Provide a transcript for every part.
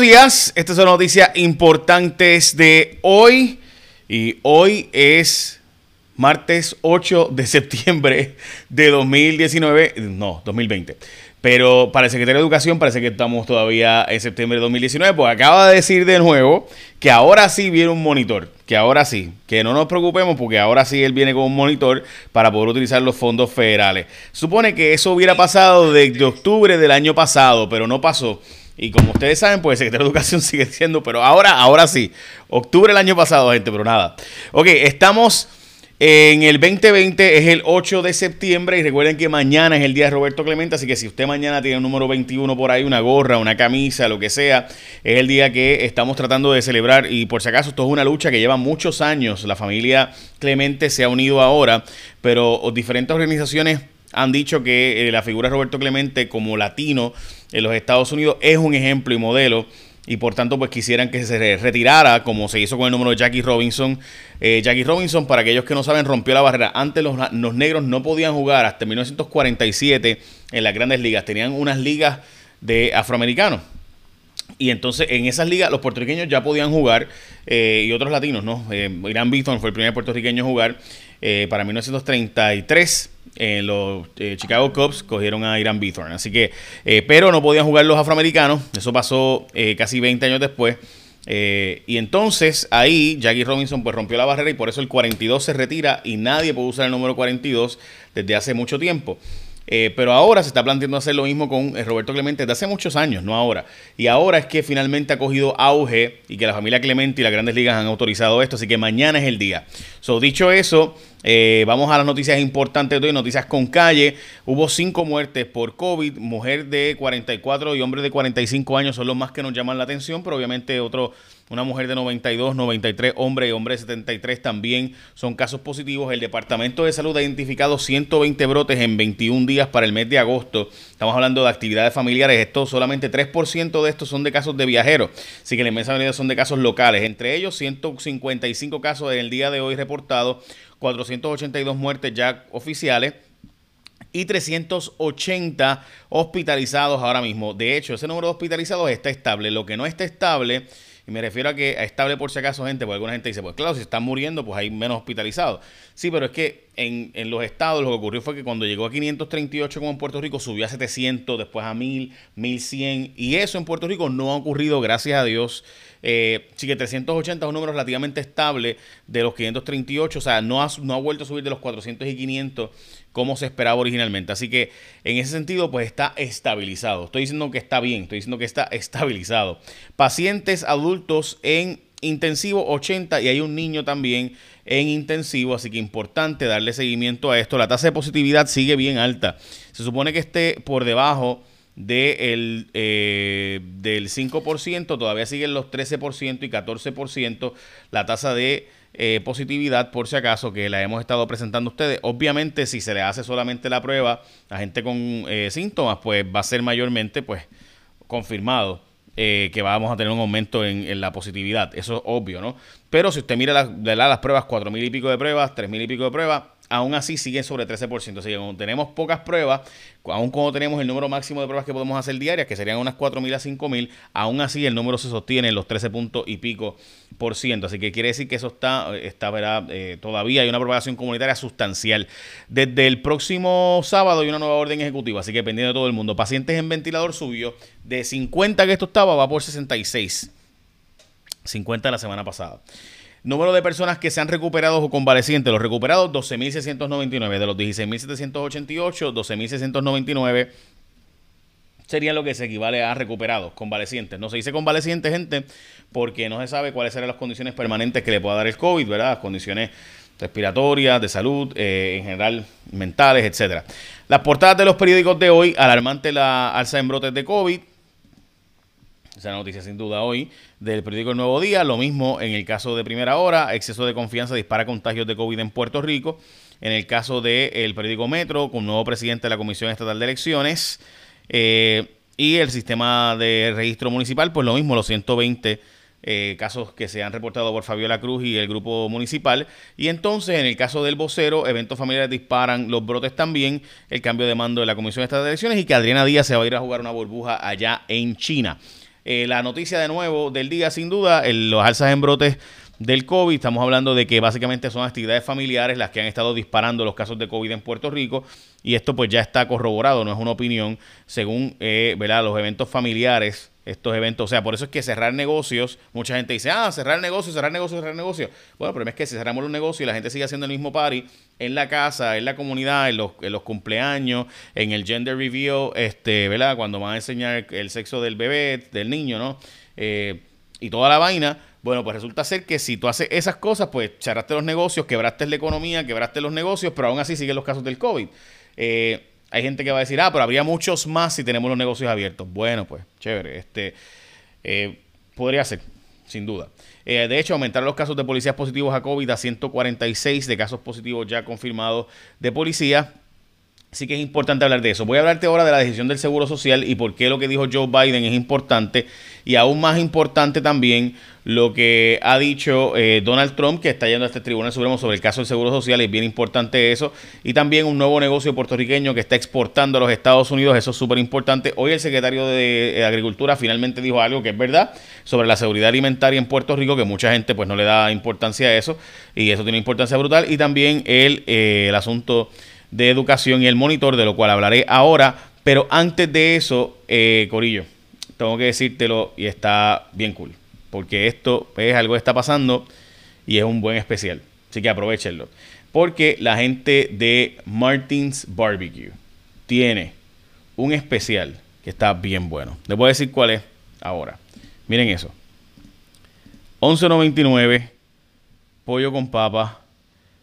días, estas son noticias importantes de hoy y hoy es martes 8 de septiembre de 2019, no, 2020. Pero para el secretario de Educación parece que estamos todavía en septiembre de 2019, pues acaba de decir de nuevo que ahora sí viene un monitor, que ahora sí, que no nos preocupemos porque ahora sí él viene con un monitor para poder utilizar los fondos federales. Supone que eso hubiera pasado desde octubre del año pasado, pero no pasó. Y como ustedes saben, pues el secretario de Educación sigue siendo, pero ahora, ahora sí. Octubre del año pasado, gente, pero nada. Ok, estamos en el 2020, es el 8 de septiembre y recuerden que mañana es el día de Roberto Clemente, así que si usted mañana tiene un número 21 por ahí, una gorra, una camisa, lo que sea, es el día que estamos tratando de celebrar y por si acaso esto es una lucha que lleva muchos años. La familia Clemente se ha unido ahora, pero diferentes organizaciones han dicho que eh, la figura de Roberto Clemente como latino en los Estados Unidos es un ejemplo y modelo y por tanto pues quisieran que se retirara como se hizo con el número de Jackie Robinson. Eh, Jackie Robinson, para aquellos que no saben, rompió la barrera. Antes los, los, negros no podían jugar hasta 1947 en las grandes ligas. Tenían unas ligas de afroamericanos. Y entonces en esas ligas los puertorriqueños ya podían jugar eh, y otros latinos, ¿no? Irán Bithorn fue el primer puertorriqueño a jugar eh, para 1933. En los Chicago Cubs cogieron a Irán Bithorn. Así que, pero no podían jugar los afroamericanos. Eso pasó casi 20 años después. y entonces ahí Jackie Robinson pues rompió la barrera y por eso el 42 se retira y nadie puede usar el número 42 desde hace mucho tiempo. Eh, pero ahora se está planteando hacer lo mismo con eh, Roberto Clemente desde hace muchos años, no ahora. Y ahora es que finalmente ha cogido auge y que la familia Clemente y las grandes ligas han autorizado esto, así que mañana es el día. So, dicho eso, eh, vamos a las noticias importantes de hoy, noticias con calle. Hubo cinco muertes por COVID, mujer de 44 y hombre de 45 años son los más que nos llaman la atención, pero obviamente otro una mujer de 92, 93, hombre y hombre de 73 también son casos positivos. El Departamento de Salud ha identificado 120 brotes en 21 días para el mes de agosto. Estamos hablando de actividades familiares. Esto solamente 3% de estos son de casos de viajeros. Así que la inmensa mayoría son de casos locales. Entre ellos, 155 casos en el día de hoy reportados, 482 muertes ya oficiales y 380 hospitalizados ahora mismo. De hecho, ese número de hospitalizados está estable. Lo que no está estable y me refiero a que estable por si acaso gente, porque alguna gente dice, pues claro, si están muriendo, pues hay menos hospitalizados. Sí, pero es que en, los estados lo que ocurrió fue que cuando llegó a 538 como en Puerto Rico, subió a 700, después a 1000, 1100. Y eso en Puerto Rico no ha ocurrido, gracias a Dios. Eh, sí que 380 es un número relativamente estable de los 538, o sea, no ha, no ha vuelto a subir de los 400 y 500 como se esperaba originalmente. Así que en ese sentido, pues está estabilizado. Estoy diciendo que está bien, estoy diciendo que está estabilizado. Pacientes adultos en intensivo 80 y hay un niño también en intensivo, así que importante darle seguimiento a esto. La tasa de positividad sigue bien alta. Se supone que esté por debajo de el, eh, del 5%, todavía siguen los 13% y 14% la tasa de eh, positividad, por si acaso, que la hemos estado presentando a ustedes. Obviamente, si se le hace solamente la prueba a gente con eh, síntomas, pues va a ser mayormente pues confirmado eh, que vamos a tener un aumento en, la positividad. Eso es obvio, ¿no? Pero si usted mira las, las pruebas, cuatro mil y pico de pruebas, tres mil y pico de pruebas, aún así siguen sobre 13%. Así que cuando tenemos pocas pruebas, aún cuando tenemos el número máximo de pruebas que podemos hacer diarias, que serían unas 4.000 a 5.000, aún así el número se sostiene en los 13 puntos y pico por ciento. Así que quiere decir que eso está, está ¿verdad? Eh, todavía hay una propagación comunitaria sustancial. Desde el próximo sábado hay una nueva orden ejecutiva, así que dependiendo de todo el mundo. Pacientes en ventilador subió de 50 que esto estaba, va por 66. 50 la semana pasada. Número de personas que se han recuperado o convalecientes. Los recuperados, 12.699. De los 16.788, 12.699 sería lo que se equivale a recuperados, convalecientes. No se dice convalecientes, gente, porque no se sabe cuáles serán las condiciones permanentes que le pueda dar el COVID, ¿verdad? Las condiciones respiratorias, de salud, eh, en general mentales, etcétera. Las portadas de los periódicos de hoy, alarmante la alza en brotes de COVID. Esa noticia sin duda hoy del periódico El Nuevo Día. Lo mismo en el caso de Primera Hora, exceso de confianza dispara contagios de COVID en Puerto Rico. En el caso del periódico Metro, con nuevo presidente de la Comisión Estatal de Elecciones. Eh, y el sistema de registro municipal, pues lo mismo, los 120 eh, casos que se han reportado por Fabiola Cruz y el grupo municipal. Y entonces, en el caso del vocero, eventos familiares disparan los brotes también, el cambio de mando de la Comisión Estatal de Elecciones y que Adriana Díaz se va a ir a jugar una burbuja allá en China. Eh, la noticia de nuevo del día, sin duda, los alzas en brotes del COVID. Estamos hablando de que básicamente son actividades familiares las que han estado disparando los casos de COVID en Puerto Rico y esto pues ya está corroborado, no es una opinión, según eh, ¿verdad? los eventos familiares, estos eventos, o sea, por eso es que cerrar negocios, mucha gente dice, ah, cerrar negocios, cerrar negocios, cerrar negocios. Bueno, el problema es que si cerramos los negocios y la gente sigue haciendo el mismo party en la casa, en la comunidad, en los, en los cumpleaños, en el gender review, este, ¿verdad? Cuando van a enseñar el sexo del bebé, del niño, ¿no? Eh, y toda la vaina, bueno, pues resulta ser que si tú haces esas cosas, pues cerraste los negocios, quebraste la economía, quebraste los negocios, pero aún así siguen los casos del COVID. Eh, hay gente que va a decir, ah, pero habría muchos más si tenemos los negocios abiertos. Bueno, pues, chévere. Este, eh, podría ser, sin duda. Eh, de hecho, aumentaron los casos de policías positivos a COVID a 146 de casos positivos ya confirmados de policía. Así que es importante hablar de eso. Voy a hablarte ahora de la decisión del Seguro Social y por qué lo que dijo Joe Biden es importante. Y aún más importante también lo que ha dicho eh, Donald Trump, que está yendo a este Tribunal Supremo sobre el caso del Seguro Social. Es bien importante eso. Y también un nuevo negocio puertorriqueño que está exportando a los Estados Unidos. Eso es súper importante. Hoy el secretario de Agricultura finalmente dijo algo que es verdad sobre la seguridad alimentaria en Puerto Rico, que mucha gente pues no le da importancia a eso. Y eso tiene importancia brutal. Y también el, eh, el asunto de educación y el monitor, de lo cual hablaré ahora. Pero antes de eso, eh, Corillo, tengo que decírtelo y está bien cool. Porque esto es algo que está pasando y es un buen especial. Así que aprovechenlo. Porque la gente de Martins Barbecue tiene un especial que está bien bueno. Les voy a decir cuál es ahora. Miren eso. 11.99 pollo con papa.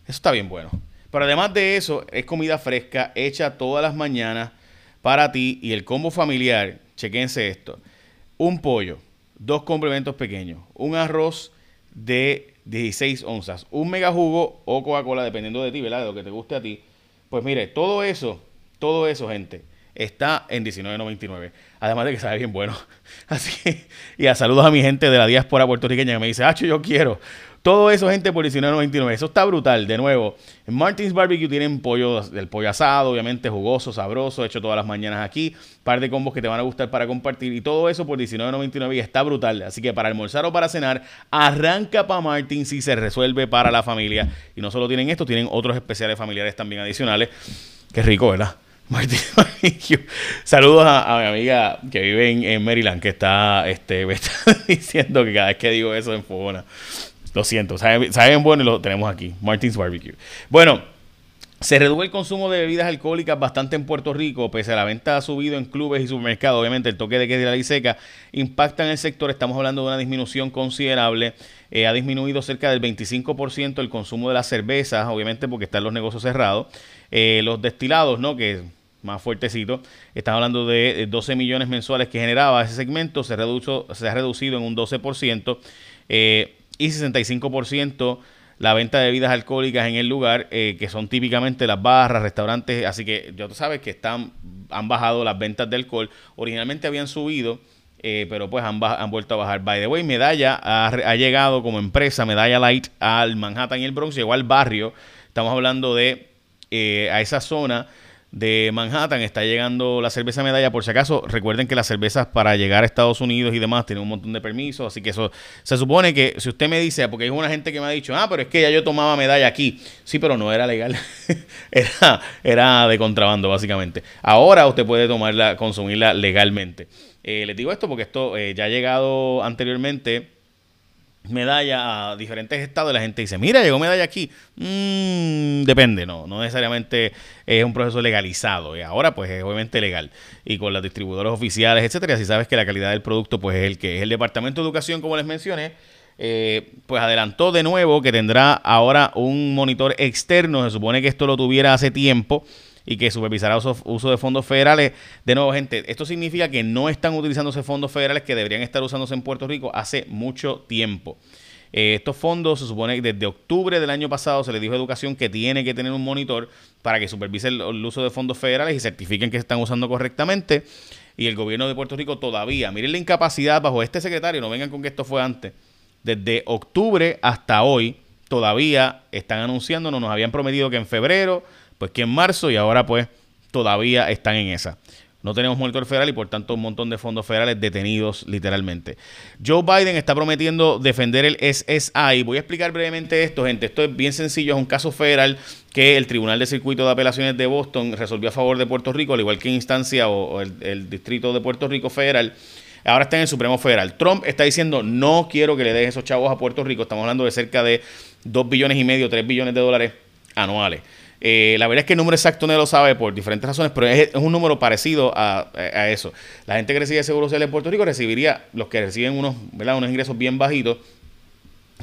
Eso está bien bueno. Pero además de eso, es comida fresca hecha todas las mañanas para ti y el combo familiar. Chequense esto: un pollo, dos complementos pequeños, un arroz de 16 onzas, un mega jugo o Coca-Cola, dependiendo de ti, ¿verdad? De lo que te guste a ti. Pues mire, todo eso, todo eso, gente, está en 19.99. Además de que sabe bien bueno. Así y a saludos a mi gente de la diáspora puertorriqueña que me dice, Hacho, yo quiero todo eso, gente, por 19.99. Eso está brutal. De nuevo, en Martins Barbecue tienen pollo, el pollo asado, obviamente jugoso, sabroso, hecho todas las mañanas aquí. Par de combos que te van a gustar para compartir. Y todo eso por 19.99 y está brutal. Así que para almorzar o para cenar, arranca para Martins y se resuelve para la familia. Y no solo tienen esto, tienen otros especiales familiares también adicionales. Qué rico, ¿verdad? Martins Barbecue. Saludos a, mi amiga que vive en, Maryland, que está, este, me está diciendo que cada vez que digo eso en fogona. Lo siento, saben, bueno y lo tenemos aquí. Martins Barbecue. Bueno, se redujo el consumo de bebidas alcohólicas bastante en Puerto Rico, pese a la venta ha subido en clubes y supermercados. Obviamente, el toque de queda de la ley seca impacta en el sector. Estamos hablando de una disminución considerable. Eh, ha disminuido cerca del 25% el consumo de las cervezas, obviamente porque están los negocios cerrados. Eh, los destilados, ¿no? Que más fuertecito. Estamos hablando de 12 millones mensuales que generaba ese segmento. Se, redujo, se ha reducido en un 12%. Eh, y 65% la venta de bebidas alcohólicas en el lugar, eh, que son típicamente las barras, restaurantes, así que ya tú sabes que están, han bajado las ventas de alcohol. Originalmente habían subido, eh, pero pues han, vuelto a bajar. By the way, Medalla ha, llegado como empresa, Medalla Light, al Manhattan y el Bronx, llegó al barrio. Estamos hablando de eh, a esa zona de Manhattan está llegando la cerveza medalla. Por si acaso, recuerden que las cervezas para llegar a Estados Unidos y demás tienen un montón de permisos. Así que eso se supone que si usted me dice, porque hay una gente que me ha dicho, ah, pero es que ya yo tomaba medalla aquí. Sí, pero no era legal. era, era de contrabando, básicamente. Ahora usted puede tomarla, consumirla legalmente. Eh, les digo esto porque esto eh, ya ha llegado anteriormente medalla a diferentes estados y la gente dice, mira, llegó medalla aquí. Mm, depende, no, no necesariamente es un proceso legalizado. Y ahora pues es obviamente legal. Y con los distribuidores oficiales, etcétera, si sabes que la calidad del producto pues es el que es el Departamento de Educación, como les mencioné, eh, pues adelantó de nuevo que tendrá ahora un monitor externo. Se supone que esto lo tuviera hace tiempo y que supervisará uso, uso de fondos federales. De nuevo, gente, esto significa que no están utilizándose fondos federales que deberían estar usándose en Puerto Rico hace mucho tiempo. Eh, estos fondos se supone que desde octubre del año pasado se le dijo a Educación que tiene que tener un monitor para que supervise el, uso de fondos federales y certifiquen que se están usando correctamente. Y el gobierno de Puerto Rico todavía, miren la incapacidad bajo este secretario, no vengan con que esto fue antes. Desde octubre hasta hoy, todavía están anunciándonos, nos habían prometido que en febrero pues que en marzo y ahora pues todavía están en esa. no tenemos monitor federal y por tanto un montón de fondos federales detenidos literalmente. Joe Biden está prometiendo defender el SSI. Voy a explicar brevemente esto, gente. Esto es bien sencillo, es un caso federal que el Tribunal de Circuito de Apelaciones de Boston resolvió a favor de Puerto Rico, al igual que instancia o, el, el Distrito de Puerto Rico Federal ahora está en el Supremo Federal. Trump está diciendo, no quiero que le deje esos chavos a Puerto Rico. Estamos hablando de cerca de 2 billones y medio, 3 billones de dólares anuales. Eh, la verdad es que el número exacto no lo sabe por diferentes razones, pero es, un número parecido a, eso. La gente que recibe seguro social en Puerto Rico recibiría, los que reciben unos, unos ingresos bien bajitos,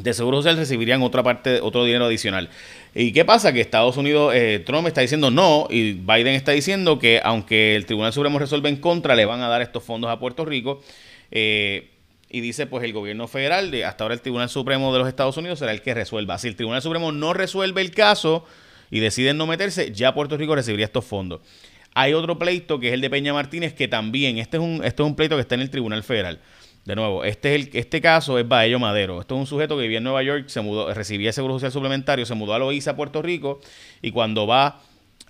de seguro social recibirían otra parte, otro dinero adicional. ¿Y qué pasa? Que Estados Unidos, eh, Trump está diciendo no y Biden está diciendo que aunque el Tribunal Supremo resuelva en contra, le van a dar estos fondos a Puerto Rico. Eh, y dice pues el gobierno federal, de, hasta ahora el Tribunal Supremo de los Estados Unidos será el que resuelva. Si el Tribunal Supremo no resuelve el caso y deciden no meterse, ya Puerto Rico recibiría estos fondos. Hay otro pleito que es el de Peña Martínez, que también, este es un, este es un pleito que está en el Tribunal Federal. De nuevo, este, es el, este caso es Baello Madero. Esto es un sujeto que vivía en Nueva York, se mudó, recibía seguro social suplementario, se mudó a Loíza, Puerto Rico, y cuando va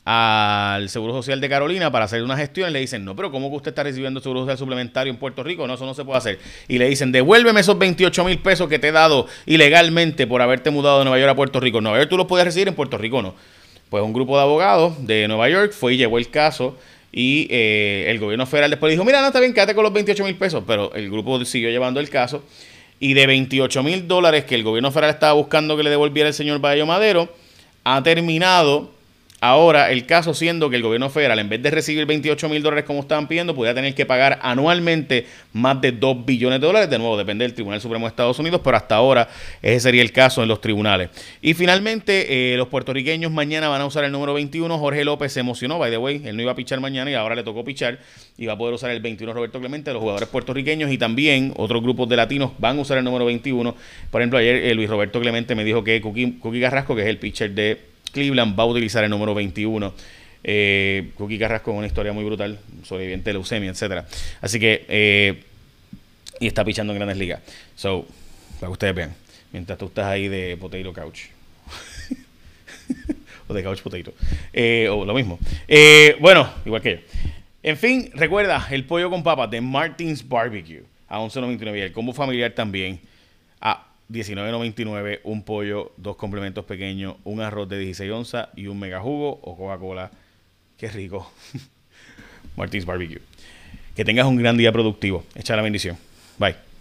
al Seguro Social de Carolina para hacer una gestión, le dicen, no, pero ¿cómo que usted está recibiendo Seguro Social suplementario en Puerto Rico? No, eso no se puede hacer. Y le dicen, devuélveme esos 28 mil pesos que te he dado ilegalmente por haberte mudado de Nueva York a Puerto Rico. En Nueva York tú los puedes recibir, en Puerto Rico no. Pues un grupo de abogados de Nueva York fue y llevó el caso y eh, el gobierno federal después dijo, mira, no, está bien, quédate con los 28 mil pesos, pero el grupo siguió llevando el caso. Y de 28 mil dólares que el gobierno federal estaba buscando que le devolviera el señor Bayo Madero, ha terminado Ahora, el caso siendo que el gobierno federal, en vez de recibir 28 mil dólares como estaban pidiendo, podría tener que pagar anualmente más de 2 billones de dólares. De nuevo, depende del Tribunal Supremo de Estados Unidos, pero hasta ahora ese sería el caso en los tribunales. Y finalmente, eh, los puertorriqueños mañana van a usar el número 21. Jorge López se emocionó, by the way, él no iba a pichar mañana y ahora le tocó pichar. Y va a poder usar el 21 Roberto Clemente, los jugadores puertorriqueños y también otros grupos de latinos van a usar el número 21. Por ejemplo, ayer eh, Luis Roberto Clemente me dijo que Cookie, Cookie Garrasco, que es el pitcher de Cleveland va a utilizar el número 21. Eh, Cookie Carrasco con una historia muy brutal, sobreviviente de leucemia, etcétera. Así que, eh, y está pichando en grandes ligas. So, para que ustedes vean, mientras tú estás ahí de potato couch. o de couch potato. Eh, o lo mismo. Bueno, igual que yo. En fin, recuerda el pollo con papas de Martins Barbecue a 11.99 y el combo familiar también a 19.99, un pollo, dos complementos pequeños, un arroz de 16 onzas y un mega jugo o Coca-Cola. Qué rico. Martins Barbecue. Que tengas un gran día productivo. Echa la bendición. Bye.